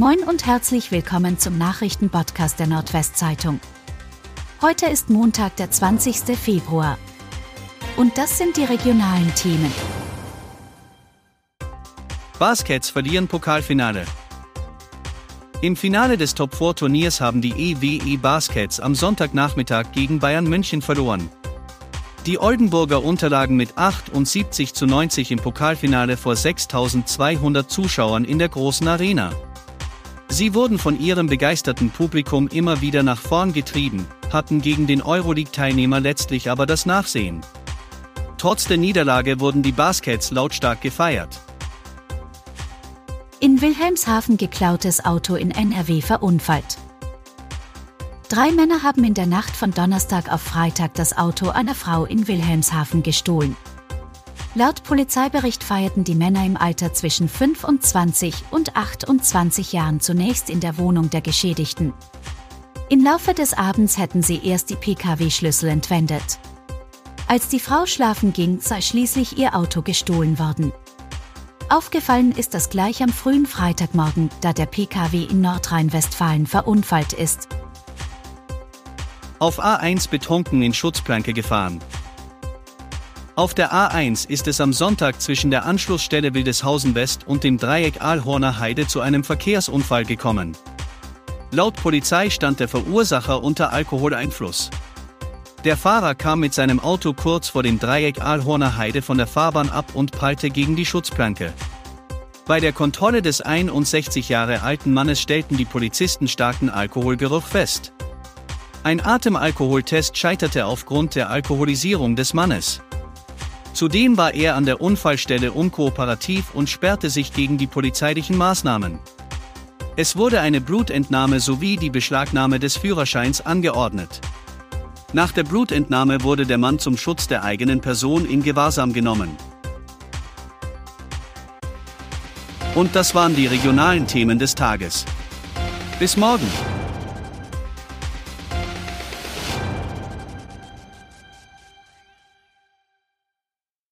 Moin und herzlich willkommen zum Nachrichtenpodcast der Nordwestzeitung. Heute ist Montag, der 20. Februar. Und das sind die regionalen Themen. Baskets verlieren Pokalfinale. Im Finale des Top-4-Turniers haben die EWE Baskets am Sonntagnachmittag gegen Bayern München verloren. Die Oldenburger unterlagen mit 78 zu 90 im Pokalfinale vor 6200 Zuschauern in der großen Arena. Sie wurden von ihrem begeisterten Publikum immer wieder nach vorn getrieben, hatten gegen den Euroleague-Teilnehmer letztlich aber das Nachsehen. Trotz der Niederlage wurden die Baskets lautstark gefeiert. In Wilhelmshaven geklautes Auto in NRW verunfallt. Drei Männer haben in der Nacht von Donnerstag auf Freitag das Auto einer Frau in Wilhelmshaven gestohlen. Laut Polizeibericht feierten die Männer im Alter zwischen 25 und 28 Jahren zunächst in der Wohnung der Geschädigten. Im Laufe des Abends hätten sie erst die Pkw-Schlüssel entwendet. Als die Frau schlafen ging, sei schließlich ihr Auto gestohlen worden. Aufgefallen ist das gleich am frühen Freitagmorgen, da der Pkw in Nordrhein-Westfalen verunfallt ist. Auf A1 betrunken in Schutzplanke gefahren. Auf der A1 ist es am Sonntag zwischen der Anschlussstelle Wildeshausen West und dem Dreieck Aalhorner Heide zu einem Verkehrsunfall gekommen. Laut Polizei stand der Verursacher unter Alkoholeinfluss. Der Fahrer kam mit seinem Auto kurz vor dem Dreieck Aalhorner Heide von der Fahrbahn ab und prallte gegen die Schutzplanke. Bei der Kontrolle des 61 Jahre alten Mannes stellten die Polizisten starken Alkoholgeruch fest. Ein Atemalkoholtest scheiterte aufgrund der Alkoholisierung des Mannes. Zudem war er an der Unfallstelle unkooperativ und sperrte sich gegen die polizeilichen Maßnahmen. Es wurde eine Blutentnahme sowie die Beschlagnahme des Führerscheins angeordnet. Nach der Blutentnahme wurde der Mann zum Schutz der eigenen Person in Gewahrsam genommen. Und das waren die regionalen Themen des Tages. Bis morgen!